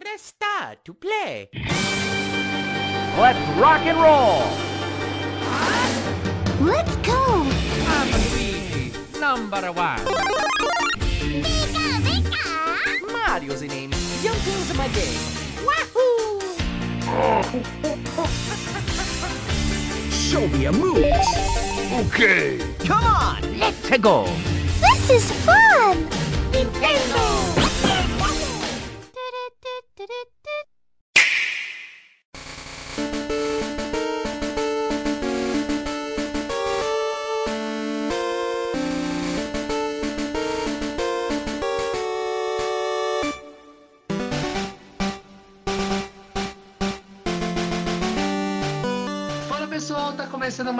Press start to play. Let's rock and roll! Let's go! I'm Luigi, number one. Pika, pika! Mario's the name. Young things my game. Wahoo! Show me a move! Okay! Come on, let's go! This is fun! Nintendo!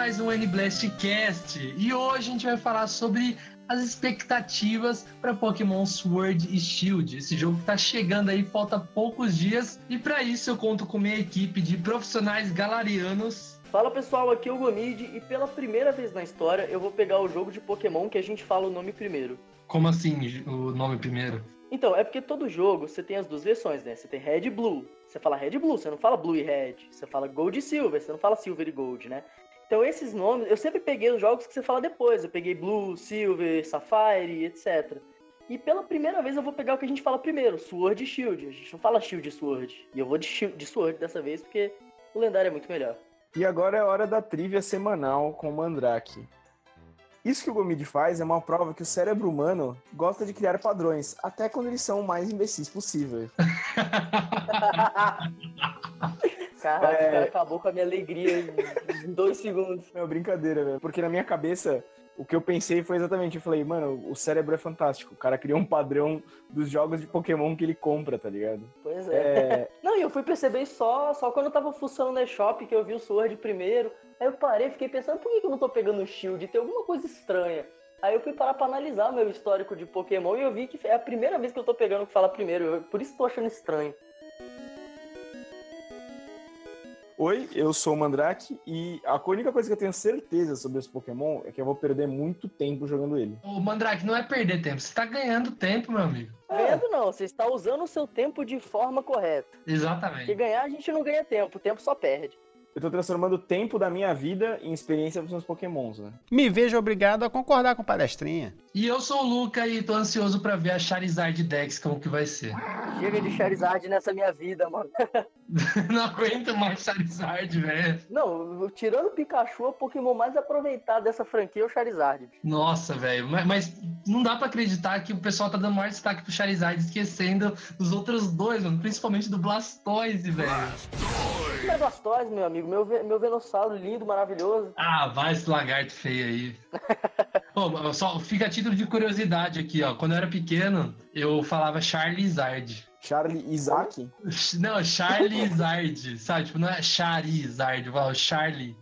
Mais um N-Blast Cast e hoje a gente vai falar sobre as expectativas para Pokémon Sword e Shield. Esse jogo que tá chegando aí, falta poucos dias e para isso eu conto com minha equipe de profissionais galarianos. Fala pessoal, aqui é o Gomid e pela primeira vez na história eu vou pegar o jogo de Pokémon que a gente fala o nome primeiro. Como assim o nome primeiro? Então, é porque todo jogo você tem as duas versões, né? Você tem Red e Blue. Você fala Red e Blue, você não fala Blue e Red. Você fala Gold e Silver, você não fala Silver e Gold, né? Então esses nomes, eu sempre peguei os jogos que você fala depois. Eu peguei Blue, Silver, Sapphire, etc. E pela primeira vez eu vou pegar o que a gente fala primeiro, Sword e Shield. A gente não fala Shield e Sword. E eu vou de, Shield, de Sword dessa vez porque o lendário é muito melhor. E agora é hora da trivia semanal com o Mandrake. Isso que o Gomid faz é uma prova que o cérebro humano gosta de criar padrões, até quando eles são o mais imbecis possível. Caraca, É. o cara acabou com a minha alegria em dois segundos. É uma brincadeira, velho. Porque na minha cabeça, o que eu pensei foi exatamente, eu falei, mano, o cérebro é fantástico. O cara criou um padrão dos jogos de Pokémon que ele compra, tá ligado? Pois é. É, Não, e eu fui perceber só, só quando eu tava fuçando na shop que eu vi o Sword primeiro. Aí eu parei e fiquei pensando, por que que eu não tô pegando o Shield? Tem alguma coisa estranha. Aí eu fui parar pra analisar meu histórico de Pokémon e eu vi que é a primeira vez que eu tô pegando o que fala primeiro. Eu- por isso tô achando estranho. Oi, eu sou o Mandrake e a única coisa que eu tenho certeza sobre esse Pokémon é que eu vou perder muito tempo jogando ele. O Mandrake não é perder tempo, você tá ganhando tempo, meu amigo. Vendo não, você está usando o seu tempo de forma correta. Porque Exatamente. ganhar a gente não ganha tempo, o tempo só perde. Eu tô transformando o tempo da minha vida em experiência pros meus Pokémons, né? Me vejo obrigado a concordar com palestrinha. E eu sou o Luca e tô ansioso pra ver a Charizard Dex como que vai ser. Chega de Charizard nessa minha vida, mano. Não aguento mais Charizard, velho. Não, tirando o Pikachu, o Pokémon mais aproveitado dessa franquia é o Charizard. Nossa, velho. Mas, mas não dá pra acreditar que o pessoal tá dando maior destaque pro Charizard, esquecendo dos outros dois, mano. Principalmente do Blastoise, velho. É Blastoise, meu amigo. Meu, meu Venossauro lindo, maravilhoso. Ah, vai esse lagarto feio aí. Pô, só fica a título de curiosidade aqui, ó. Quando eu era pequeno, eu falava Charizard. Charlie Isaac? Não, Charizard, sabe? Tipo, não é Charizard, eu falo Charlie.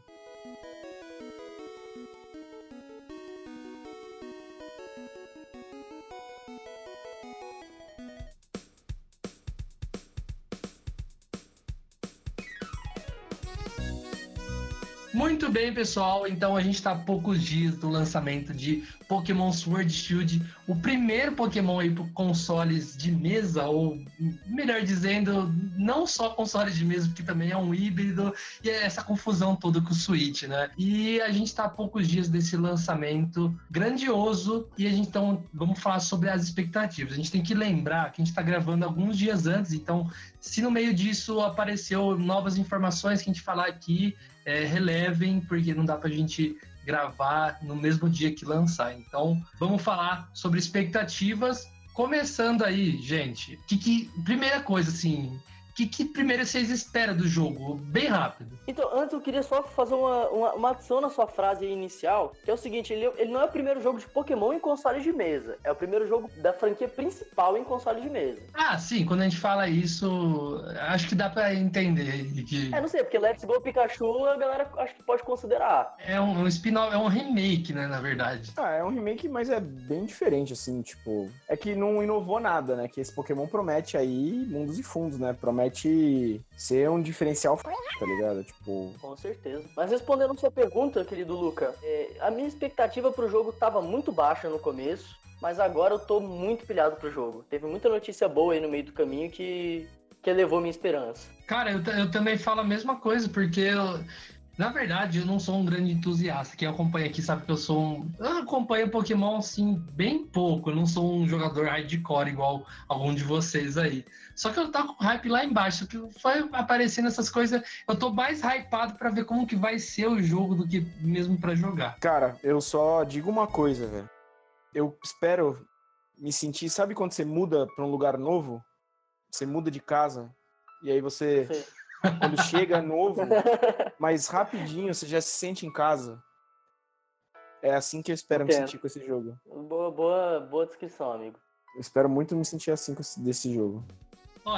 Muito bem, pessoal. Então a gente tá a poucos dias do lançamento de Pokémon Sword Shield, o primeiro Pokémon aí para consoles de mesa, ou melhor dizendo, não só consoles de mesa, porque também é um híbrido, e é essa confusão toda com o Switch, né? E a gente tá a poucos dias desse lançamento grandioso, e a gente então vamos falar sobre as expectativas. A gente tem que lembrar que a gente tá gravando alguns dias antes, então se no meio disso apareceu novas informações que a gente falar aqui, é, relevem, porque não dá pra gente gravar no mesmo dia que lançar. Então, vamos falar sobre expectativas. Começando aí, gente. Que, que, primeira coisa, assim. O que, que primeiro vocês esperam do jogo? Bem rápido. Então, antes eu queria só fazer uma, uma, uma adição na sua frase inicial, que é o seguinte, ele, ele não é o primeiro jogo de Pokémon em console de mesa, é o primeiro jogo da franquia principal em console de mesa. Ah, sim, quando a gente fala isso, acho que dá pra entender que É, não sei, porque Let's Go Pikachu a galera acho que pode considerar. é um, um spin-off, é um remake, né, na verdade. Ah, é um remake, mas é bem diferente, assim, tipo. É que não inovou nada, né? Que esse Pokémon promete aí mundos e fundos, né? Promete ser um diferencial, tá ligado? Tipo. Com certeza. Mas respondendo sua pergunta, querido Luca, é, a minha expectativa pro jogo tava muito baixa no começo, mas agora eu tô muito pilhado pro jogo. Teve muita notícia boa aí no meio do caminho que, que que elevou minha esperança. Cara, eu, eu também falo a mesma coisa, porque eu, na verdade, eu não sou um grande entusiasta. Quem acompanha aqui sabe que eu sou um. Eu acompanho Pokémon assim, bem pouco. Eu não sou um jogador hardcore igual algum de vocês aí. Só que eu tô com hype lá embaixo. Que foi aparecendo essas coisas. Eu tô mais hypado para ver como que vai ser o jogo do que mesmo para jogar. Cara, eu só digo uma coisa, velho. Eu espero me sentir. Sabe quando você muda pra um lugar novo? Você muda de casa. E aí você. Sei. Quando chega novo, mas rapidinho você já se sente em casa. É assim que eu espero me Entendo. sentir com esse jogo. Boa, boa, boa descrição, amigo. Eu espero muito me sentir assim com esse- desse jogo.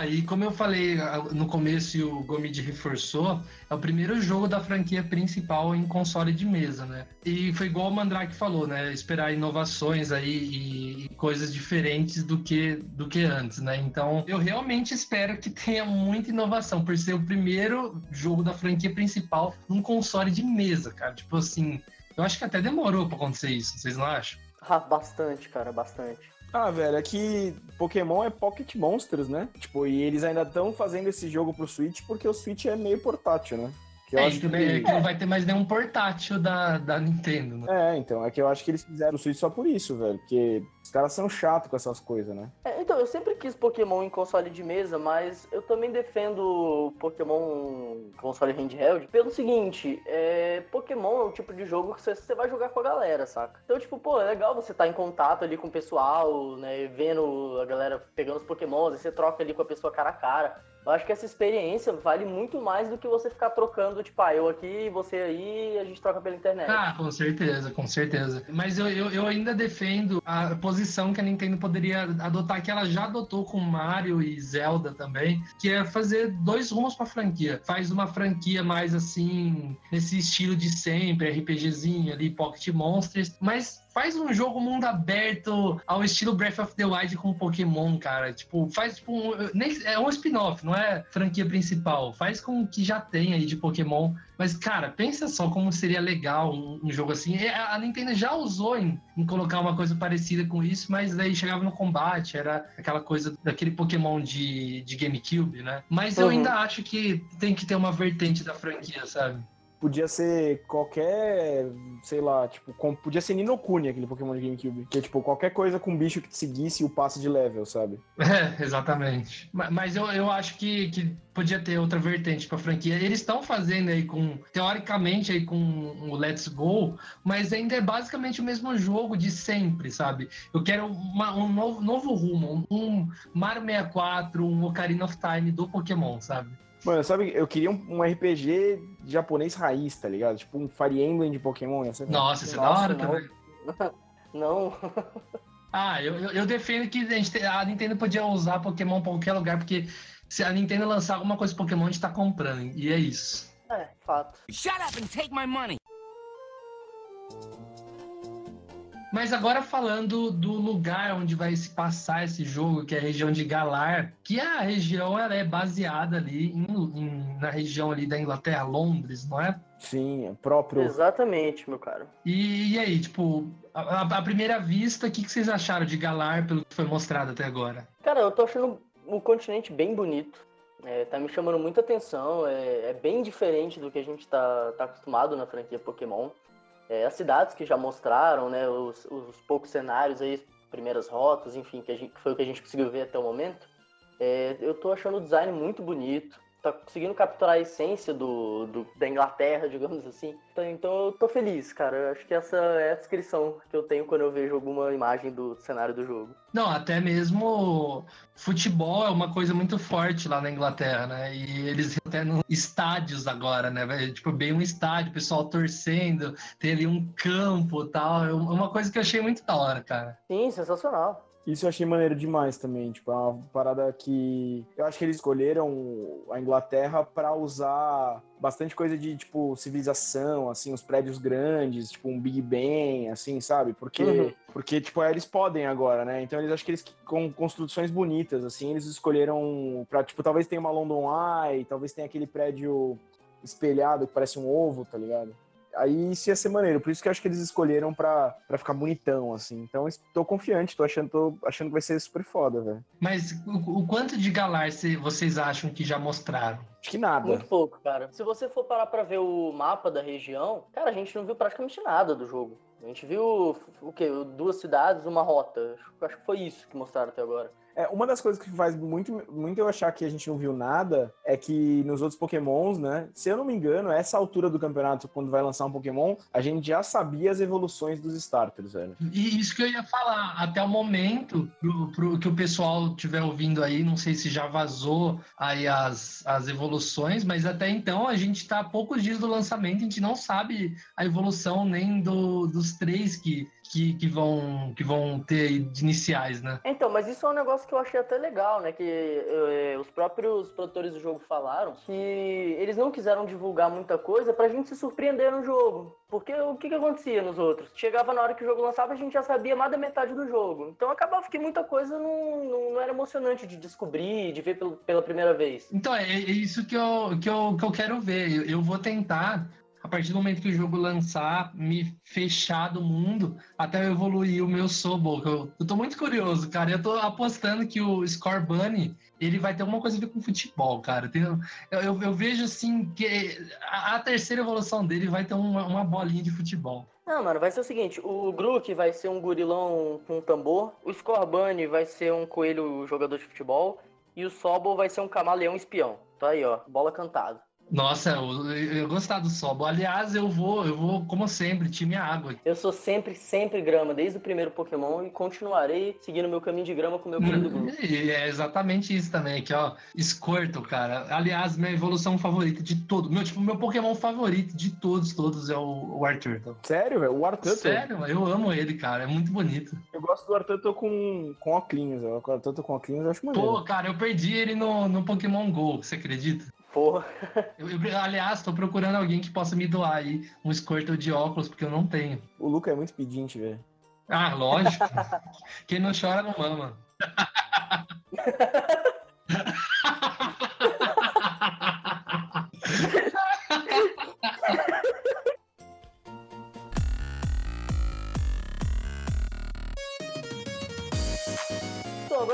E como eu falei no começo e o Gomid reforçou, é o primeiro jogo da franquia principal em console de mesa, né? E foi igual o Mandrake falou, né? Esperar inovações aí e, e coisas diferentes do que, do que antes, né? Então, eu realmente espero que tenha muita inovação, por ser o primeiro jogo da franquia principal num console de mesa, cara. Tipo assim, eu acho que até demorou pra acontecer isso, vocês não acham? Ah, bastante, cara, bastante. Ah, velho, é que Pokémon é Pocket Monsters, né? Tipo, e eles ainda estão fazendo esse jogo pro Switch porque o Switch é meio portátil, né? Que eu É, acho e também é que não vai ter mais nenhum portátil da, da Nintendo, né? É, então, é que eu acho que eles fizeram o Switch só por isso, velho. Porque os caras são chatos com essas coisas, né? É, então, eu sempre quis Pokémon em console de mesa, mas eu também defendo Pokémon em console handheld pelo seguinte, é, Pokémon é o tipo de jogo que você, você vai jogar com a galera, saca? Então, tipo, pô, é legal você estar em contato ali com o pessoal, né, vendo a galera pegando os Pokémons, aí você troca ali com a pessoa cara a cara. Eu acho que essa experiência vale muito mais do que você ficar trocando, tipo, ah, eu aqui, você aí, a gente troca pela internet. Ah, com certeza, com certeza. Mas eu, eu, eu ainda defendo a posição que a Nintendo poderia adotar, que ela já adotou com Mario e Zelda também, que é fazer dois rumos pra franquia. Faz uma franquia mais assim, nesse estilo de sempre, RPGzinho ali, Pocket Monsters, mas faz um jogo mundo aberto ao estilo Breath of the Wild com Pokémon, cara. Tipo, faz tipo um, nem, é um spin-off, não é franquia principal. Faz com o que já tem aí de Pokémon. Mas, cara, pensa só como seria legal um, um jogo assim. E A a Nintendo já usou em, em colocar uma coisa parecida com isso, mas aí chegava no combate, era aquela coisa daquele Pokémon de, de GameCube, né? Mas eu Uhum. ainda acho que tem que ter uma vertente da franquia, sabe? Podia ser qualquer, sei lá, tipo, com- podia ser Ninokuni, aquele Pokémon de GameCube. Que é tipo, qualquer coisa com bicho que te seguisse o passe de level, sabe? É, exatamente. Ma- Mas eu, eu acho que, que podia ter outra vertente pra franquia. Eles estão fazendo aí com, teoricamente, aí com o Let's Go, mas ainda é basicamente o mesmo jogo de sempre, sabe? Eu quero uma- um novo, novo rumo, um Mario 64, um Ocarina of Time do Pokémon, sabe? Mano, sabe, eu queria um, um RPG japonês raiz, tá ligado? Tipo um Fire Emblem de Pokémon. Ia ser Nossa, isso é da hora não. também. Não, Ah, eu, eu, eu defendo que a, gente, te- a Nintendo podia usar Pokémon pra qualquer lugar, porque se a Nintendo lançar alguma coisa Pokémon, a gente tá comprando, e é isso. é, fato. Shut up and take my money. Mas agora falando do lugar onde vai se passar esse jogo, que é a região de Galar, que a região ela é baseada ali em- em- na região ali da Inglaterra, Londres, não é? Sim, é próprio. Exatamente, meu caro. E, e aí, tipo, a, a- à primeira vista, o que, que vocês acharam de Galar pelo que foi mostrado até agora? Cara, eu tô achando o continente bem bonito. É, tá me chamando muita atenção. É, é bem diferente do que a gente tá, tá acostumado na franquia Pokémon. É, as cidades que já mostraram, né? Os, os poucos cenários aí, primeiras rotas, enfim, que, gente, que foi o que a gente conseguiu ver até o momento. É, eu tô achando o design muito bonito. Tá conseguindo capturar a essência do, do- da Inglaterra, digamos assim. Então, então eu tô feliz, cara. Eu acho que essa é a descrição que eu tenho quando eu vejo alguma imagem do cenário do jogo. Não, até mesmo futebol é uma coisa muito forte lá na Inglaterra, né? E eles até nos estádios agora, né? Vai- Tipo, bem um estádio, o pessoal torcendo, tem ali um campo tal. É uma coisa que eu achei muito da hora, cara. Sim, sensacional. Isso eu achei maneiro demais também. Tipo, é uma parada que. Eu acho que eles escolheram a Inglaterra pra usar bastante coisa de, tipo, civilização, assim, os prédios grandes, tipo, um Big Ben, assim, sabe? Porque, Uhum. porque tipo, eles podem agora, né? Então eles acho que eles, com construções bonitas, assim, eles escolheram pra, tipo, talvez tenha uma London Eye, talvez tenha aquele prédio espelhado que parece um ovo, tá ligado? Aí isso ia ser maneiro. Por isso que eu acho que eles escolheram pra, pra ficar bonitão, assim. Então tô confiante, tô achando, tô achando que vai ser super foda, velho. Mas o, o quanto de Galar cê- vocês acham que já mostraram? Acho que nada. Muito pouco, cara. Se você for parar pra ver o mapa da região, cara, a gente não viu praticamente nada do jogo. A gente viu o quê? Duas cidades, uma rota. Acho- Acho que foi isso que mostraram até agora. É, uma das coisas que faz muito, muito eu achar que a gente não viu nada é que nos outros Pokémons, né? Se eu não me engano, essa altura do campeonato, quando vai lançar um Pokémon, a gente já sabia as evoluções dos starters, velho. E isso que eu ia falar, até o momento, pro, pro que o pessoal estiver ouvindo aí, não sei se já vazou aí as, as evoluções, mas até então a gente tá a poucos dias do lançamento, a gente não sabe a evolução nem do, dos três que, que, que, vão, que vão ter de iniciais, né? Então, mas isso é um negócio que eu achei até legal, né? Que eh, os próprios produtores do jogo falaram que eles não quiseram divulgar muita coisa pra gente se surpreender no jogo. Porque o que, que acontecia nos outros? Chegava na hora que o jogo lançava, a gente já sabia mais da metade do jogo. Então acabava que muita coisa não, não, não era emocionante de descobrir, de ver pelo- pela primeira vez. Então, é, é isso que eu, que, eu, que eu quero ver. Eu, eu vou tentar, a partir do momento que o jogo lançar, me fechar do mundo até eu evoluir o meu Sobol. Eu, eu tô muito curioso, cara. Eu tô apostando que o Score Bunny ele vai ter alguma coisa a ver com futebol, cara. Eu, eu, eu vejo assim que a, a terceira evolução dele vai ter uma, uma bolinha de futebol. Não, mano, vai ser o seguinte: o Grook vai ser um gurilão com um tambor, o Scorbunny vai ser um coelho jogador de futebol e o Sobol vai ser um camaleão espião. Tá aí, ó, bola cantada. Nossa, eu, eu gostar do Sobol. Aliás, eu vou, eu vou, como sempre, time água. Eu sou sempre, sempre grama, desde o primeiro Pokémon e continuarei seguindo meu caminho de grama com o meu querido Grook. E é exatamente isso também, aqui, ó. Squirtle, cara. Aliás, minha evolução favorita de todo. Meu, tipo, meu Pokémon favorito de todos, todos é o, o Arthur. Sério, velho? O Arthur. Sério, eu amo ele, cara. É muito bonito. Eu gosto do Arthur com, com óculos. O Arthur com óculos eu acho maneiro. Pô, cara, eu perdi ele no, no Pokémon GO, você acredita? Porra. Eu, eu- aliás, tô procurando alguém que possa me doar aí um Squirtle de óculos, porque eu não tenho. O Luca é muito pedinte, velho. Ah, lógico. Quem não chora não mama.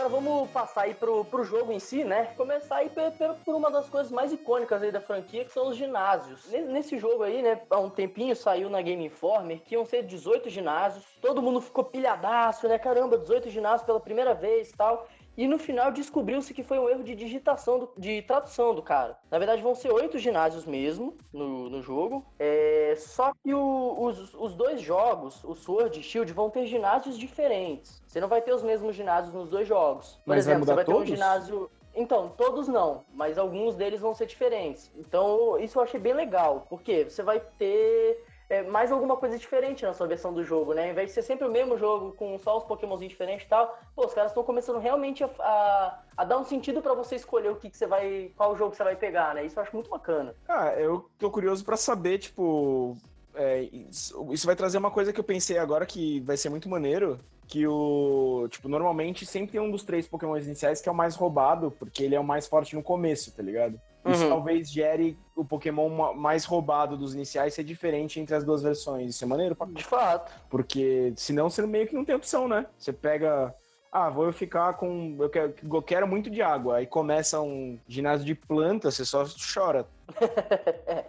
agora vamos passar aí pro, pro jogo em si, né? Começar aí pe- por uma das coisas mais icônicas aí da franquia, que são os ginásios. Ne- Nesse jogo aí, né, há um tempinho saiu na Game Informer que iam ser 18 ginásios. Todo mundo ficou pilhadaço, né? Caramba, 18 ginásios pela primeira vez e tal. E no final descobriu-se que foi um erro de digitação, do- de tradução do cara. Na verdade, vão ser oito ginásios mesmo no, no jogo. É, só que o- os, os dois jogos, o Sword e Shield, vão ter ginásios diferentes. Você não vai ter os mesmos ginásios nos dois jogos. Por Mas vai exemplo, mudar você vai ter um todos? ginásio. Então, todos não, mas alguns deles vão ser diferentes. Então, isso eu achei bem legal, porque você vai ter é, mais alguma coisa diferente na sua versão do jogo, né? Ao invés de ser sempre o mesmo jogo com só os pokémonzinhos diferentes e tal, pô, os caras estão começando realmente a, a, a dar um sentido pra você escolher o que, que você vai. qual jogo você vai pegar, né? Isso eu acho muito bacana. Ah, eu tô curioso pra saber, tipo. é, isso vai trazer uma coisa que eu pensei agora que vai ser muito maneiro. Que o. Tipo, normalmente sempre tem um dos três Pokémon iniciais que é o mais roubado, porque ele é o mais forte no começo, tá ligado? Isso Uhum. talvez gere o Pokémon ma- mais roubado dos iniciais ser diferente entre as duas versões. Isso é maneiro pra De fato. Porque senão você meio que não tem opção, né? Você pega. Ah, vou ficar com. Eu quero, eu quero muito de água. Aí começa um ginásio de planta, você só chora.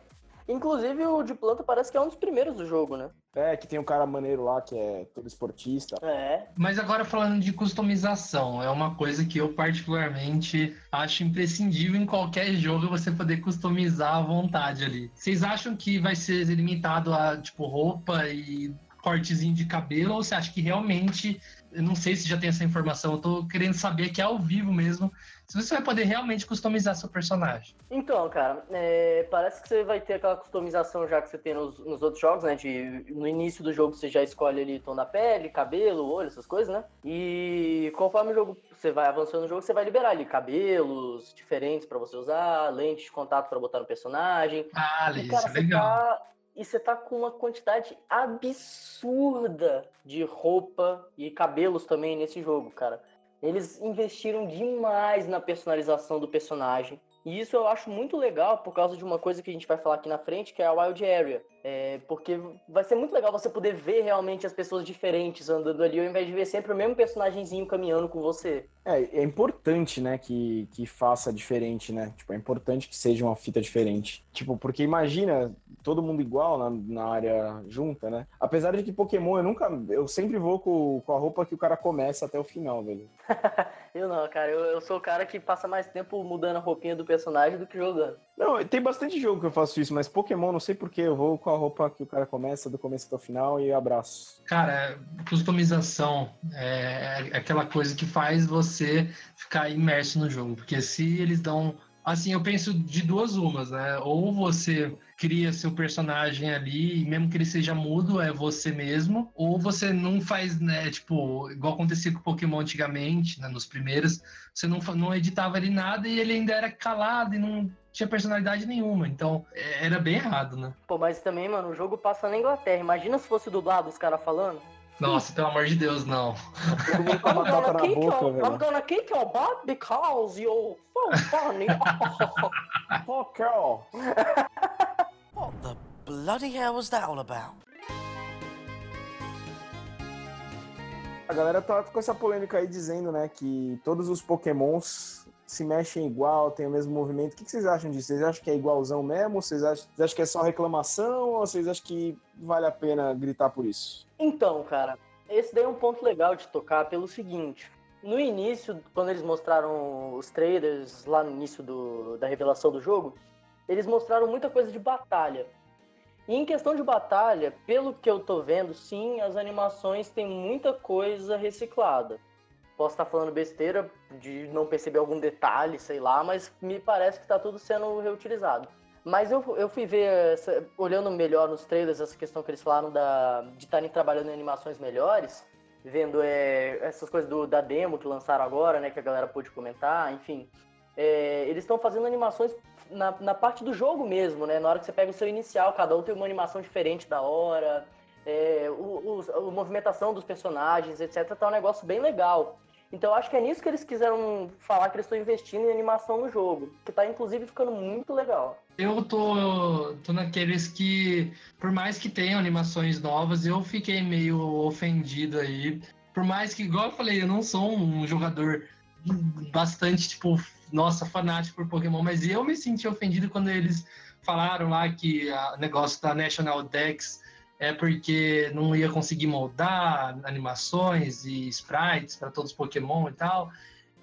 Inclusive, o de planta parece que é um dos primeiros do jogo, né? É, que tem um cara maneiro lá que é todo esportista. É. Mas agora falando de customização, é uma coisa que eu particularmente acho imprescindível em qualquer jogo você poder customizar à vontade ali. Vocês acham que vai ser limitado a tipo roupa e cortezinho de cabelo ou você acha que realmente, eu não sei se já tem essa informação, eu tô querendo saber que é ao vivo mesmo, se você vai poder realmente customizar seu personagem. Então, cara, é, parece que você vai ter aquela customização já que você tem nos, nos outros jogos, né? De, no início do jogo você já escolhe ali tom da pele, cabelo, olho, essas coisas, né? E conforme o jogo você vai avançando no jogo, você vai liberar ali cabelos diferentes pra você usar, lentes de contato pra botar no personagem. Ah, E, isso cara, é você legal. tá. E você tá com uma quantidade absurda de roupa e cabelos também nesse jogo, cara. Eles investiram demais na personalização do personagem. E isso eu acho muito legal por causa de uma coisa que a gente vai falar aqui na frente, que é a Wild Area. É, porque vai ser muito legal você poder ver realmente as pessoas diferentes andando ali, ao invés de ver sempre o mesmo personagemzinho caminhando com você. É, é importante, né, que, que faça diferente, né? Tipo, é importante que seja uma fita diferente. Tipo, porque imagina todo mundo igual na, na área junta, né? Apesar de que Pokémon eu nunca. Eu sempre vou com, com a roupa que o cara começa até o final, velho. eu não, cara. Eu, eu sou o cara que passa mais tempo mudando a roupinha do personagem do que jogando. Não, tem bastante jogo que eu faço isso, mas Pokémon, não sei porquê, eu vou com a roupa que o cara começa, do começo até o final e abraço. Cara, customização é aquela coisa que faz você ficar imerso no jogo, porque se eles dão. Assim, eu penso de duas umas, né? Ou você cria seu personagem ali, e mesmo que ele seja mudo, é você mesmo, ou você não faz, né, tipo, igual acontecia com o Pokémon antigamente, né, nos primeiros, você não, não editava ali nada e ele ainda era calado e não tinha personalidade nenhuma. Então, é, era bem errado, né? Pô, mas também, mano, o jogo passa na Inglaterra. Imagina se fosse dublado os caras falando. Nossa, pelo amor de Deus, não. I'm gonna, kick boca, your, I'm gonna kick your butt because you're so funny. Fuck you. What the bloody hell was that all about? A galera tá com essa polêmica aí dizendo, né, que todos os pokémons se mexem igual, tem o mesmo movimento. O que vocês acham disso? Vocês acham que é igualzão mesmo? Vocês acham, vocês acham que é só reclamação? Ou vocês acham que vale a pena gritar por isso? Então, cara, esse daí é um ponto legal de tocar pelo seguinte. No início, quando eles mostraram os trailers, lá no início do, da revelação do jogo, eles mostraram muita coisa de batalha. E em questão de batalha, pelo que eu tô vendo, sim, as animações têm muita coisa reciclada. Posso estar falando besteira de não perceber algum detalhe, sei lá, mas me parece que está tudo sendo reutilizado. Mas eu, eu fui ver, essa, olhando melhor nos trailers, essa questão que eles falaram da, de estarem trabalhando em animações melhores, vendo é, essas coisas do, da demo que lançaram agora, né, que a galera pôde comentar, enfim. É, eles estão fazendo animações na, na parte do jogo mesmo, né? Na hora que você pega o seu inicial, cada um tem uma animação diferente da hora, é, o, o, a movimentação dos personagens, etc. Tá um negócio bem legal. Então acho que é nisso que eles quiseram falar que eles estão investindo em animação no jogo, que tá inclusive ficando muito legal. Eu tô, tô naqueles que, por mais que tenham animações novas, eu fiquei meio ofendido aí. Por mais que, igual eu falei, eu não sou um jogador bastante, tipo, nossa, fanático por Pokémon, mas eu me senti ofendido quando eles falaram lá que o negócio da National Dex é porque não ia conseguir moldar animações e sprites para todos os Pokémon e tal.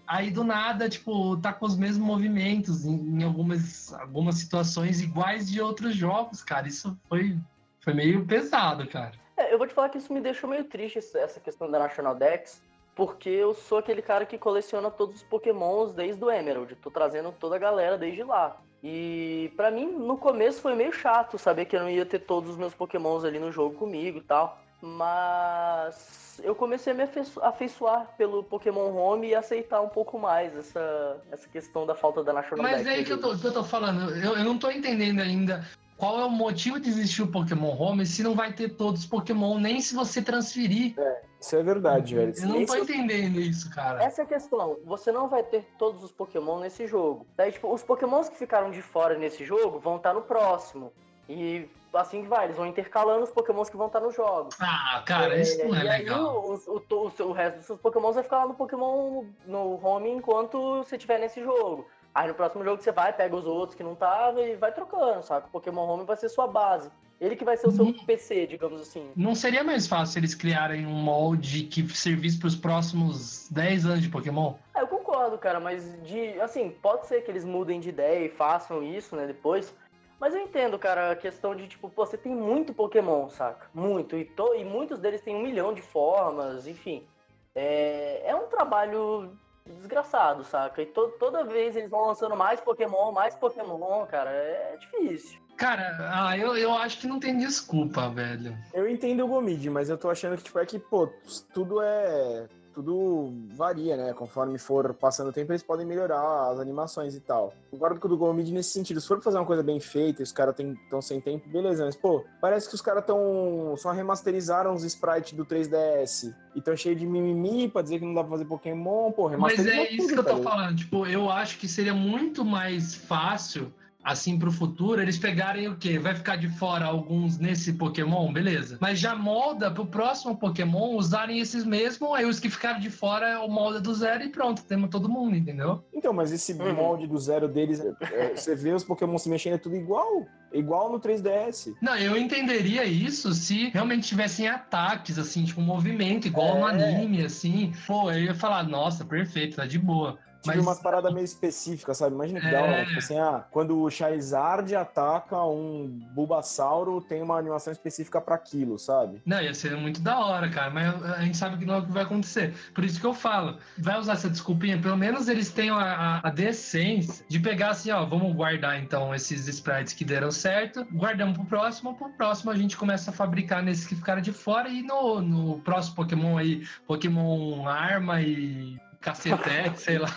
Aí do nada, tipo, tá com os mesmos movimentos em, algumas, algumas situações iguais de outros jogos, cara. Isso foi, foi meio pesado, cara. É, eu vou te falar que isso me deixou meio triste, essa questão da National Dex, porque eu sou aquele cara que coleciona todos os Pokémons desde o Emerald. Tô trazendo toda a galera desde lá. E para mim, no começo foi meio chato saber que eu não ia ter todos os meus pokémons ali no jogo comigo e tal. Mas eu comecei a me afeiçoar pelo Pokémon Home e aceitar um pouco mais essa, essa questão da falta da National Mas é aí que eu, tô, que eu tô falando, eu, eu não tô entendendo ainda qual é o motivo de existir o Pokémon Home se não vai ter todos os Pokémon, nem se você transferir. É, isso é verdade, velho. Eu não tô entendendo isso, cara. Essa é a questão. Você não vai ter todos os Pokémon nesse jogo. Daí, tipo, os Pokémons que ficaram de fora nesse jogo vão estar no próximo. E assim que vai, eles vão intercalando os Pokémons que vão estar nos jogos. Ah, cara, é, isso não é e legal. Aí, o, o, o, o, resto dos seus Pokémons vai ficar lá no Pokémon no home enquanto você estiver nesse jogo. Aí no próximo jogo você vai, pega os outros que não estavam e vai trocando, sabe? O Pokémon Home vai ser sua base. Ele que vai ser o seu PC, digamos assim. Não seria mais fácil eles criarem um molde que servisse para os próximos 10 anos de Pokémon? É, eu concordo, cara, mas de. Assim, pode ser que eles mudem de ideia e façam isso, né, depois. Mas eu entendo, cara, a questão de, tipo, pô, você tem muito Pokémon, saca? Muito. E, to... e muitos deles têm um milhão de formas, enfim. É, é um trabalho desgraçado, saca? E to toda vez eles vão lançando mais Pokémon, mais Pokémon, cara, é difícil. Cara, ah, eu, eu acho que não tem desculpa, velho. Eu entendo o Gomid, mas eu tô achando que, tipo, é que, pô, tudo é tudo varia, né? Conforme for passando o tempo, eles podem melhorar as animações e tal. Concordo com o do Gomid nesse sentido. Se for fazer uma coisa bem feita e os caras estão sem tempo, beleza. Mas, pô, parece que os caras estão. só remasterizaram os sprites do 3DS. E tão cheio de mimimi pra dizer que não dá pra fazer Pokémon, pô, Mas é isso tudo, que eu tô tá ligado? falando. Tipo, eu acho que seria muito mais fácil, assim, pro futuro, eles pegarem o quê? Vai ficar de fora alguns nesse Pokémon, beleza. Mas já molda pro próximo Pokémon usarem esses mesmos, aí os que ficaram de fora o molda do zero e pronto, temos todo mundo, entendeu? Então, mas esse Uhum. molde do zero deles, é, você vê os Pokémon se mexendo, é tudo igual. Igual no 3DS. Não, eu entenderia isso se realmente tivessem ataques, assim, tipo, um movimento, igual no É. anime, assim. Pô, eu ia falar, nossa, perfeito, tá de boa. Tive Mas umas paradas meio específicas, sabe? Imagina que da hora. É. Tipo assim, ah, quando o Charizard ataca um Bulbasauro, tem uma animação específica pra aquilo, sabe? Não, ia ser muito da hora, cara, mas a gente sabe que não é o que vai acontecer. Por isso que eu falo, vai usar essa desculpinha, pelo menos eles tenham a, a, a decência de pegar assim, ó, vamos guardar então esses sprites que deram certo, guardamos pro próximo, pro próximo a gente começa a fabricar nesses que ficaram de fora e no, no próximo Pokémon aí, Pokémon Arma e Cacetete, sei lá,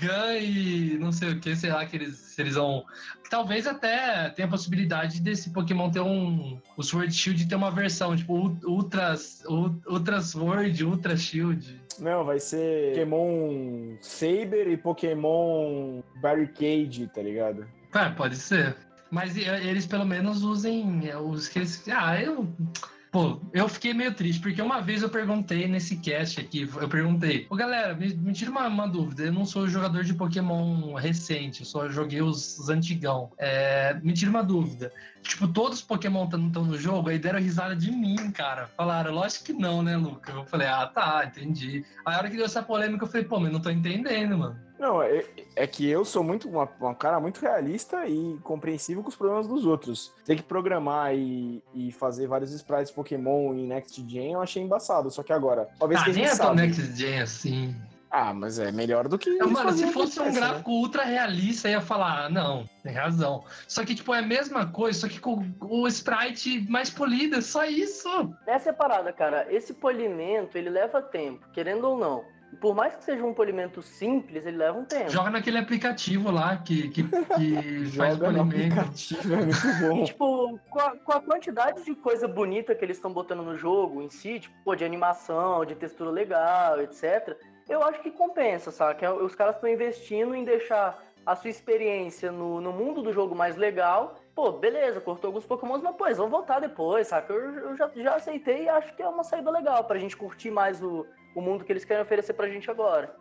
Gun e não sei o que, sei lá, que eles, se eles vão talvez até tenha a possibilidade desse Pokémon ter um. O Sword Shield ter uma versão, tipo, Ul- Ultras. Ul- Ultra Sword, Ultra Shield. Não, vai ser Pokémon Saber e Pokémon Barricade, tá ligado? É, pode ser. Mas eles pelo menos usem é, os que eles. Ah, eu. Pô, eu fiquei meio triste, porque uma vez eu perguntei nesse cast aqui, eu perguntei, ô galera, me, me tira uma, uma dúvida, eu não sou jogador de Pokémon recente, eu só joguei os, os antigão. É, me tira uma dúvida. Tipo, todos os Pokémon estão no jogo, aí deram risada de mim, cara. Falaram, lógico que não, né, Luca? Eu falei, ah, tá, entendi. Aí a hora que deu essa polêmica, eu falei, pô, mas não tô entendendo, mano. Não, é, é que eu sou muito uma, uma cara muito realista e compreensivo com os problemas dos outros. Ter que programar e, e fazer vários sprites Pokémon em Next Gen eu achei embaçado. Só que agora, talvez Ah, que a nem é tão. Next Gen assim. Ah, mas é melhor do que. Não, mano, se fosse um né? gráfico ultra realista, eu ia falar, ah, não, tem razão. Só que, tipo, é a mesma coisa, só que com o sprite mais polido, é só isso. Essa é a parada, cara. Esse polimento, ele leva tempo, querendo ou não. Por mais que seja um polimento simples, ele leva um tempo. Joga naquele aplicativo lá que, que, que faz Joga no polimento. aplicativo, é muito E, bom. tipo, com a, com a quantidade de coisa bonita que eles estão botando no jogo em si, tipo, pô, de animação, de textura legal, etc., eu acho que compensa, saca? Os caras estão investindo em deixar a sua experiência no, no mundo do jogo mais legal. Pô, beleza, cortou alguns pokémons, mas, pô, eles vão voltar depois, saca? Eu, eu já, já aceitei e acho que é uma saída legal pra gente curtir mais o, o mundo que eles querem oferecer pra gente agora.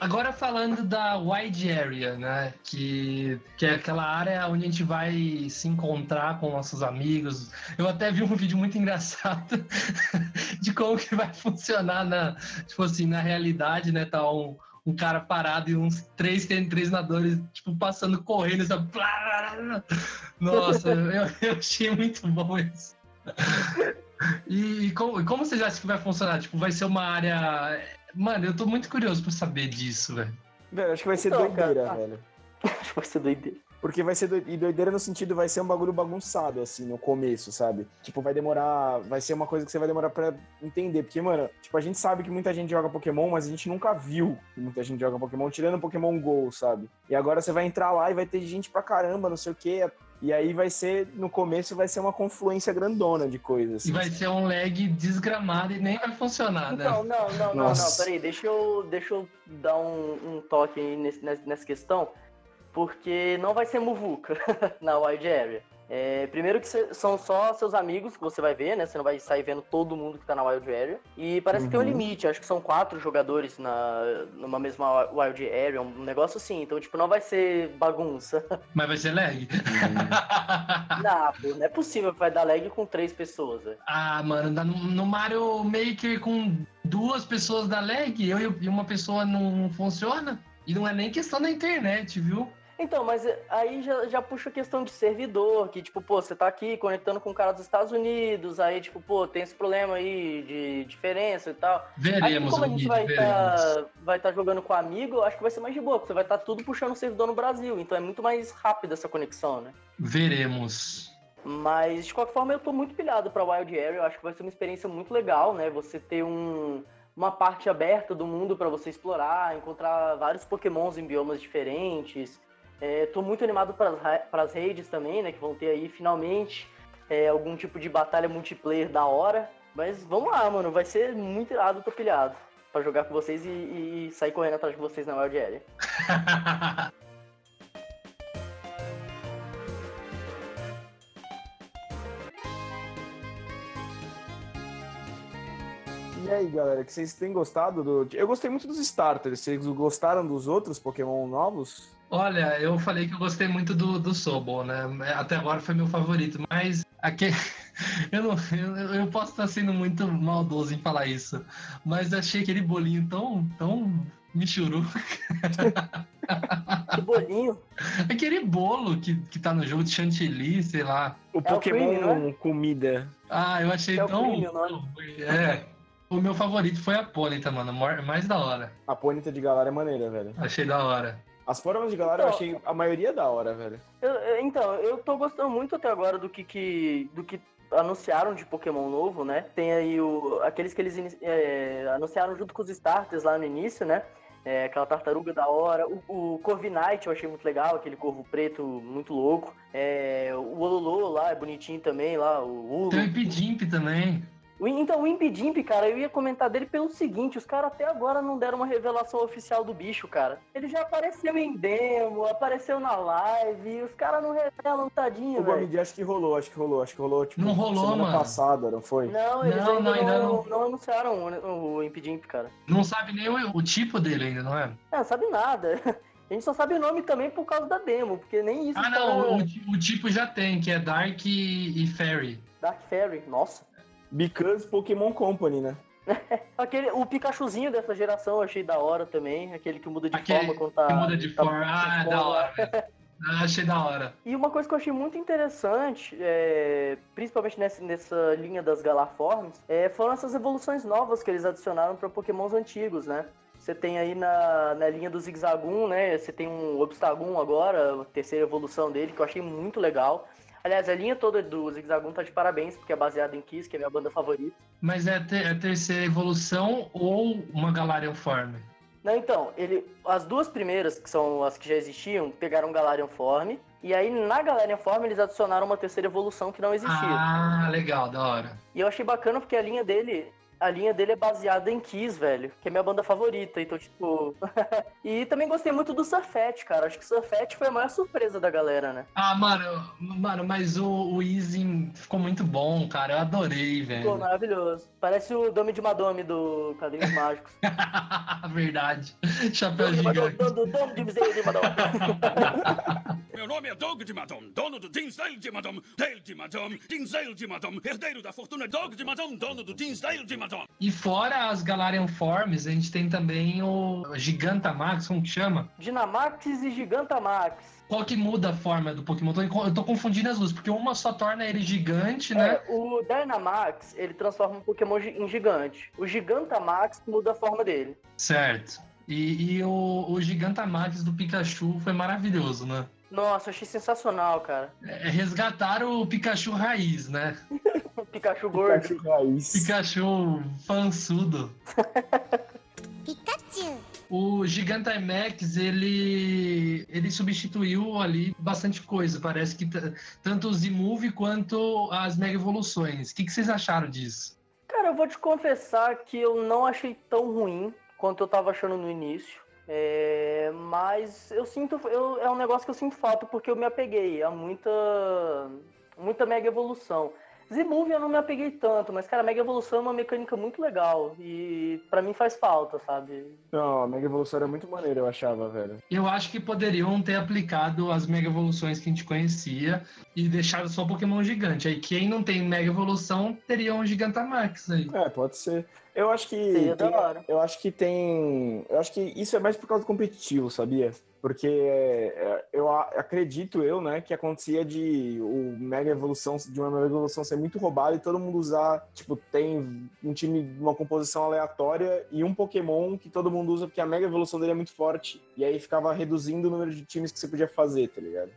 Agora falando da wide area, né? Que, que é aquela área onde a gente vai se encontrar com nossos amigos. Eu até vi um vídeo muito engraçado de como que vai funcionar na, tipo assim, na realidade, né? Tá um, um cara parado e uns três treinadores, tipo, passando correndo. Sabe? Nossa, eu, eu achei muito bom isso. E, e como, como vocês acham que vai funcionar? Tipo, vai ser uma área. Mano, eu tô muito curioso pra saber disso, velho. Velho, acho que vai ser Então, doideira, cara, velho. Acho que vai ser doideira. Porque vai ser doideira, e doideira no sentido, vai ser um bagulho bagunçado, assim, no começo, sabe? Tipo, vai demorar. Vai ser uma coisa que você vai demorar pra entender. Porque, mano, tipo, a gente sabe que muita gente joga Pokémon, mas a gente nunca viu que muita gente joga Pokémon, tirando Pokémon GO, sabe? E agora você vai entrar lá e vai ter gente pra caramba, não sei o quê. E aí vai ser, no começo, vai ser uma confluência grandona de coisas. E assim. vai ser um lag desgramado e nem vai funcionar, né? Não, não, não, não, não. Peraí, deixa eu, deixa eu dar um, um toque aí nesse- nessa, nessa questão, porque não vai ser muvuca na wide area. É, primeiro que cê- são só seus amigos que você vai ver, né? Você não vai sair vendo todo mundo que tá na wild area. E parece que tem um Uhum. limite, acho que são quatro jogadores na, numa mesma wild area, um negócio assim. Então, tipo, não vai ser bagunça. Mas vai ser lag. não, pô, não é possível que vai dar lag com três pessoas, velho. ah, mano, no, no Mario Maker com duas pessoas da lag, eu e uma pessoa não funciona. E não é nem questão da internet, viu? Então, mas aí já, já puxa a questão de servidor, que tipo, pô, você tá aqui conectando com o cara dos Estados Unidos, aí tipo, pô, tem esse problema aí de diferença e tal. Veremos, Aí como a gente vai estar vai tá jogando com amigo, acho que vai ser mais de boa, porque você vai estar tudo puxando o servidor no Brasil, então é muito mais rápida essa conexão, né? Veremos. Mas, de qualquer forma, eu tô muito pilhado pra Wild Area. Eu acho que vai ser uma experiência muito legal, né? Você ter um, uma parte aberta do mundo pra você explorar, encontrar vários pokémons em biomas diferentes. É, tô muito animado para as raids também, né? Que vão ter aí, finalmente, é, algum tipo de batalha multiplayer da hora. Mas vamos lá, mano. Vai ser muito irado, tô pilhado. Pra jogar com vocês e, e sair correndo atrás de vocês na Wild Area. aí, galera, que vocês têm gostado do. Eu gostei muito dos starters. Vocês gostaram dos outros Pokémon novos? Olha, eu falei que eu gostei muito do, do Sobol, né? Até agora foi meu favorito, mas aqui, eu, não, eu, eu posso estar sendo muito maldoso em falar isso, mas achei aquele bolinho tão, tão michuru. Que bolinho. Aquele bolo que, que tá no jogo de chantilly, sei lá. O É o Pokémon Cream, não comida. Ah, eu achei É o tão. O nome. É. O meu favorito foi a Pônita, mano. Mais da hora. A Pônita de Galar é maneira, velho. Achei da hora. As formas de Galar eu Então- achei a maioria da hora, velho. Eu- eu- então, eu tô gostando muito até agora do que, que- do que anunciaram de Pokémon novo, né? Tem aí o, aqueles que eles é, anunciaram junto com os starters lá no início, né? É, aquela tartaruga da hora. O, o Corviknight eu achei muito legal, aquele corvo preto muito louco. É, o Ololô lá é bonitinho também, lá, o Ulo. Tem o Epidimp também. Então, o Impidimp, cara, eu ia comentar dele pelo seguinte: os caras até agora não deram uma revelação oficial do bicho, cara. Ele já apareceu em demo, apareceu na live, os caras não revelam, tadinho, O. Gomid acho que rolou, acho que rolou, acho que rolou, tipo, Não rolou, semana mano. passada, não foi? Não, eles Não, ainda, não, ainda não, não. não anunciaram o, o Impidimp, cara. Não sabe nem o, o tipo dele ainda, não é? Não, sabe nada. A gente só sabe o nome também por causa da demo, porque nem isso. Ah, não. cara- O, o tipo já tem, que é Dark e, e Fairy. Dark Fairy, nossa. Because Pokémon Company, né? Aquele, o Pikachuzinho dessa geração eu achei da hora também, aquele que muda de Aquele forma quando tá. que muda de tá- forma. Ah, tá da hora. Ah, achei da hora. E uma coisa que eu achei muito interessante, é, principalmente nessa, nessa linha das Galaforms, é, foram essas evoluções novas que eles adicionaram para Pokémons antigos, né? Você tem aí na, na linha do Zigzagoon, né? Você tem um Obstagoon agora, a terceira evolução dele, que eu achei muito legal. Aliás, a linha toda do Zigzagoon tá de parabéns, porque é baseada em Kiss, que é minha banda favorita. Mas é a ter- é a terceira evolução ou uma Galarian Form? Não, então, ele, as duas primeiras, que são as que já existiam, pegaram Galarian Form, e aí na Galarian Form eles adicionaram uma terceira evolução que não existia. Ah, legal, da hora. E eu achei bacana porque a linha dele. A linha dele é baseada em Kiss, velho. Que é minha banda favorita. Então, tipo. e também gostei muito do Surfette, cara. Acho que o Surfette foi a maior surpresa da galera, né? Ah, mano, mano, mas o, o Easy ficou muito bom, cara. Eu adorei, velho. maravilhoso. Parece o Dome de Madome do Quadrinhos Mágicos. Verdade. Chapéu Dome de Madome, gigante. do Dome de Madome. Meu nome é Dog de Madame, dono do Tinsdale de Madame, Dale de Madame, Tinsdale de Madame, herdeiro da fortuna Dog de Madame, dono do Tinsdale de Madame. E fora as Galarian Forms, a gente tem também o Gigantamax, como que chama? Dynamax e Gigantamax. Qual que muda a forma do Pokémon? Eu tô- Eu tô confundindo as duas, porque uma só torna ele gigante, né? É, o Dynamax, ele transforma um Pokémon em gigante. O Gigantamax muda a forma dele. Certo. E, e o, o Gigantamax do Pikachu foi maravilhoso, né? Nossa, achei sensacional, cara. É, resgataram o Pikachu raiz, né? O Pikachu gordo. Pikachu Raiz. Pikachu fansudo. Pikachu. O Gigantamax, ele, ele substituiu ali bastante coisa. Parece que tanto o Z-Move quanto as Mega Evoluções. O que, que vocês acharam disso? Cara, eu vou te confessar que eu não achei tão ruim quanto eu tava achando no início. É, mas eu sinto. eu- é um negócio que eu sinto falta porque eu me apeguei a muita. muita mega evolução. Z-Move eu não me apeguei tanto, mas, cara, Mega Evolução é uma mecânica muito legal. E pra mim faz falta, sabe? Não, a Mega Evolução era muito maneira, eu achava, velho. Eu acho que poderiam ter aplicado as Mega Evoluções que a gente conhecia e deixado só Pokémon gigante. Aí quem não tem Mega Evolução teria um Gigantamax aí. É, pode ser. Eu acho que. Seria da tem- hora. eu acho que tem. Eu acho que isso é mais por causa do competitivo, sabia? Porque é, eu acredito eu, né, que acontecia de o Mega Evolução, de uma Mega Evolução ser muito roubada e todo mundo usar, tipo, tem um time uma composição aleatória e um Pokémon que todo mundo usa porque a Mega Evolução dele é muito forte. E aí ficava reduzindo o número de times que você podia fazer, tá ligado?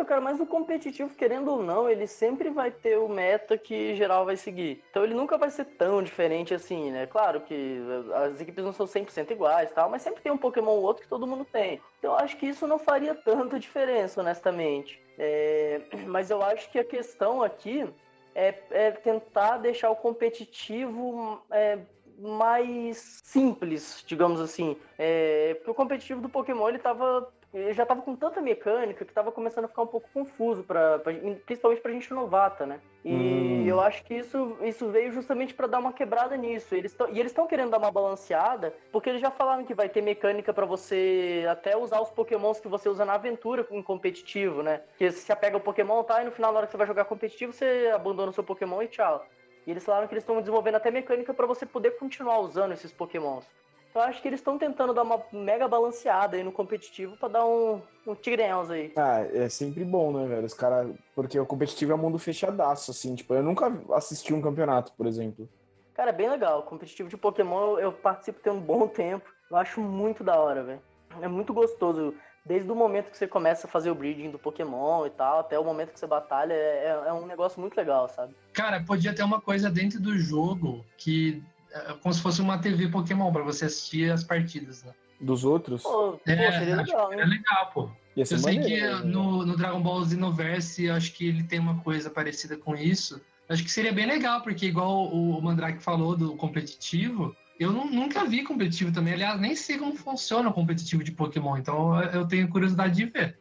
Então, cara, mas o competitivo, querendo ou não, ele sempre vai ter o meta que geral vai seguir. Então ele nunca vai ser tão diferente assim, né? Claro que as equipes não são 100% iguais tal, mas sempre tem um Pokémon ou outro que todo mundo tem. Então eu acho que isso não faria tanta diferença, honestamente. É, Mas eu acho que a questão aqui é, é tentar deixar o competitivo é, mais simples, digamos assim. É, porque o competitivo do Pokémon ele tava ele já tava com tanta mecânica que tava começando a ficar um pouco confuso, pra, pra- principalmente pra gente novata, né? E Hum. eu acho que isso, isso veio justamente pra dar uma quebrada nisso. Eles tão, e eles estão querendo dar uma balanceada, porque eles já falaram que vai ter mecânica pra você até usar os pokémons que você usa na aventura em competitivo, né? Que você pega o pokémon tá, e no final, na hora que você vai jogar competitivo, você abandona o seu pokémon e tchau. E eles falaram que eles estão desenvolvendo até mecânica pra você poder continuar usando esses pokémons. Eu acho que eles estão tentando dar uma mega balanceada aí no competitivo pra dar um, um tigreus aí. Ah, é sempre bom, né, velho? Os caras. Porque o competitivo é um mundo fechadaço, assim. Tipo, eu nunca assisti um campeonato, por exemplo. Cara, é bem legal. Competitivo de Pokémon eu- eu participo tem um bom tempo. Eu acho muito da hora, velho. É muito gostoso. Desde o momento que você começa a fazer o breeding do Pokémon e tal, até o momento que você batalha, é, é- é um negócio muito legal, sabe? Cara, podia ter uma coisa dentro do jogo que é como se fosse uma TV Pokémon pra você assistir as partidas, né? Dos outros, Pô, pô, É, seria acho legal, que É legal, pô. Eu sei maneiro, que né? no, no Dragon Ball Xenoverse, acho que ele tem uma coisa parecida com isso. Acho que seria bem legal, porque igual o, o Mandrake falou do competitivo, eu nu- nunca vi competitivo também. Aliás, nem sei como funciona o competitivo de Pokémon, então eu tenho curiosidade de ver.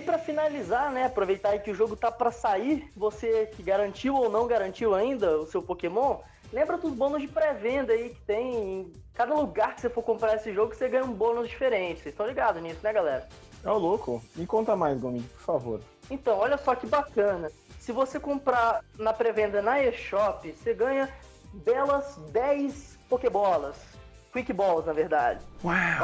Aí, pra finalizar, né? Aproveitar aí que o jogo tá pra sair, você que garantiu ou não garantiu ainda o seu Pokémon, lembra dos bônus de pré-venda aí que tem. Em cada lugar que você for comprar esse jogo, você ganha um bônus diferente. Vocês estão ligados nisso, né, galera? Ô, louco. Me conta mais, Gomin, por favor. Então, olha só que bacana. Se você comprar na pré-venda na eShop, você ganha belas 10 Pokébolas. Quick Balls, na verdade.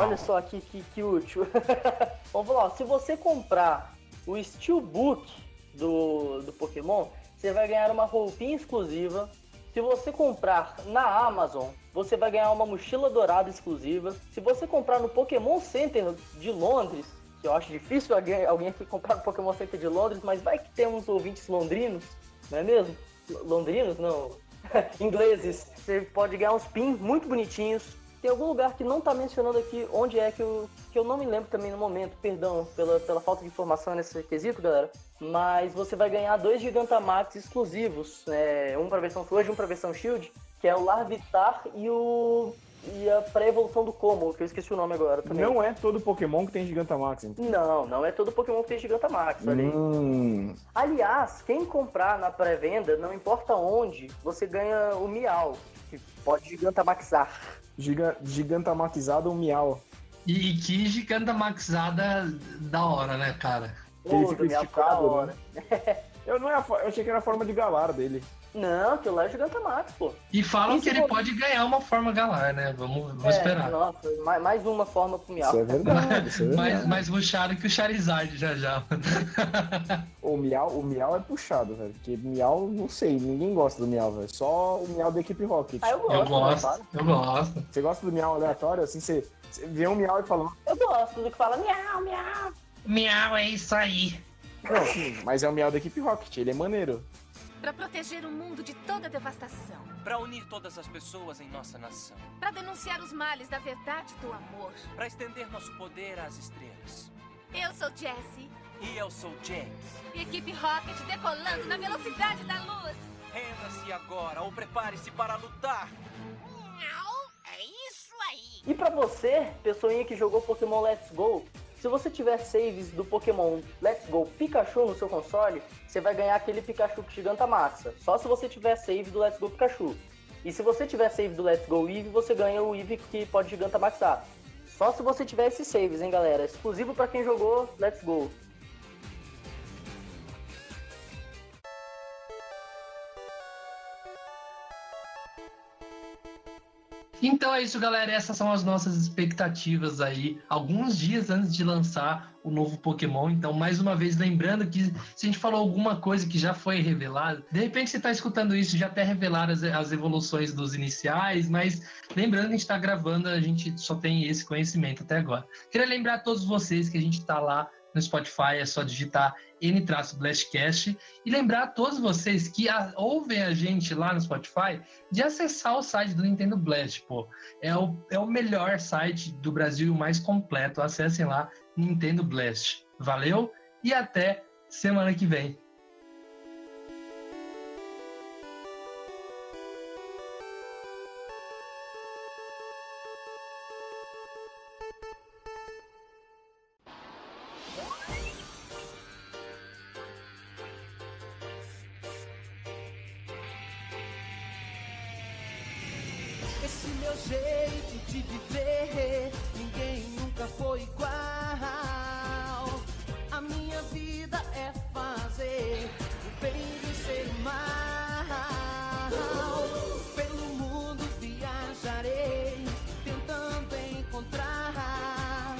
Olha só que, que, que útil. Vamos lá, se você comprar o Steelbook do, do Pokémon, você vai ganhar uma roupinha exclusiva. Se você comprar na Amazon, você vai ganhar uma mochila dourada exclusiva. Se você comprar no Pokémon Center de Londres, que eu acho difícil alguém, alguém aqui comprar no Pokémon Center de Londres, mas vai que temos ouvintes londrinos, não é mesmo? L- Londrinos? Não. Ingleses. Você pode ganhar uns pins muito bonitinhos. Tem algum lugar que não tá mencionando aqui onde é que eu, que eu não me lembro também no momento, perdão pela, pela falta de informação nesse quesito, galera. Mas você vai ganhar dois Gigantamax exclusivos, né? um pra versão Sword e um pra versão Shield, que é o Larvitar e o. e a pré-evolução do Como, que eu esqueci o nome agora também. Não é todo Pokémon que tem Gigantamax, então. Não, não é todo Pokémon que tem Gigantamax, olha. Hum, Aliás, quem comprar na pré-venda, não importa onde, você ganha o Miau, pode gigantamaxar. giga, gigantamaxado um miau. E, e que giganta maxada da hora, né, cara? Ele fica esticado, né? Eu, não é a eu achei que era a forma de galar dele. Não, aquilo lá é Gigantamax, pô. E falam Isso que ele não- pode ganhar uma forma galar, né? Vamos, vamos É, esperar. Nossa, mais, mais uma forma pro Miau. Isso é verdade, isso é verdade. Mais, mais ruxado que o Charizard já já. O miau, o miau é puxado, velho. Porque miau, não sei, ninguém gosta do miau, velho. Só o miau da equipe Rocket. Ah, eu gosto, Eu né, gosto, claro. eu gosto. Você gosta do miau aleatório? Assim, você, você vê um miau e fala, Eu gosto do que fala miau, miau. Miau, é isso aí. não, sim, mas é o miau da equipe Rocket, ele é maneiro. Para proteger o mundo de toda devastação. Para unir todas as pessoas em nossa nação. Para denunciar os males da verdade e do amor. Para estender nosso poder às estrelas. Eu sou Jessie. E eu sou James. E equipe Rocket decolando na velocidade da luz. Renda-se agora ou prepare-se para lutar. É isso aí. E pra você, pessoinha que jogou Pokémon Let's Go, se você tiver saves do Pokémon Let's Go Pikachu no seu console, você vai ganhar aquele Pikachu que Gigantamaxa. Só se você tiver save do Let's Go Pikachu. E se você tiver save do Let's Go Eevee, você ganha o Eevee que pode Gigantamaxar. Só se você tiver esses saves, hein, galera? Exclusivo pra quem jogou Let's Go. Então é isso, galera. Essas são as nossas expectativas aí, alguns dias antes de lançar o novo Pokémon. Então, mais uma vez, lembrando que se a gente falou alguma coisa que já foi revelada, de repente você está escutando isso, já até revelaram as, as evoluções dos iniciais, mas lembrando que a gente está gravando, a gente só tem esse conhecimento até agora. Queria lembrar a todos vocês que a gente está lá no Spotify, é só digitar N-Blastcast. E lembrar a todos vocês que a, ouvem a gente lá no Spotify de acessar o site do Nintendo Blast, pô. É o, é o melhor site do Brasil, o mais completo. Acessem lá, Nintendo Blast. Valeu e até semana que vem. Esse meu jeito de viver, ninguém nunca foi igual. A minha vida é fazer o bem vencer o mal. Pelo mundo viajarei, tentando encontrar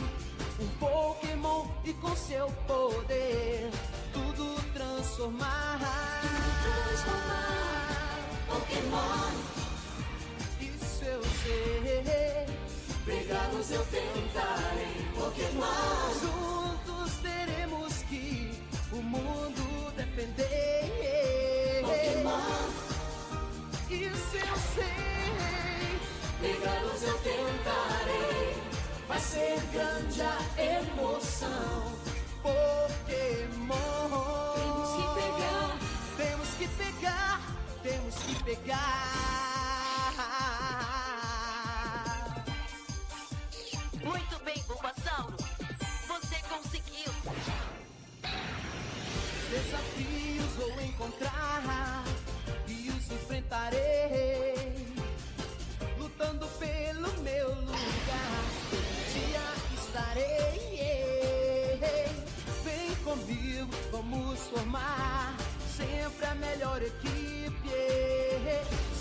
um Pokémon e com seu poder tudo transformar. Pokémon. Isso eu sei. Pegá-los eu tentarei. Pokémon. Juntos teremos que o mundo defender. Pokémon. Isso eu sei. Pegá-los eu tentarei. Vai ser grande a emoção. Pokémon. Temos que pegar. Temos que pegar. Temos que pegar. Sempre a melhor equipe.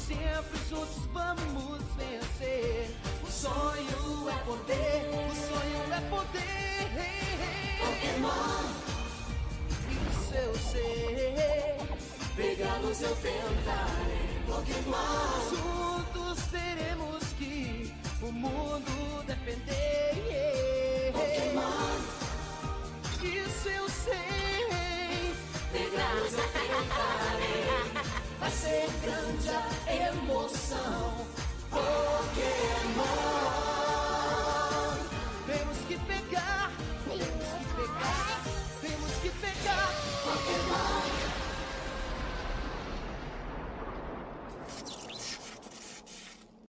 Sempre juntos vamos vencer. O sonho é poder, o sonho é poder. Pokémon. Isso eu sei. Pegá-los eu tentarei. Pokémon. Juntos teremos que o mundo defender. Pokémon. Isso eu sei vamos enfrentar, hein? Vai ser grande a emoção. Pokémon.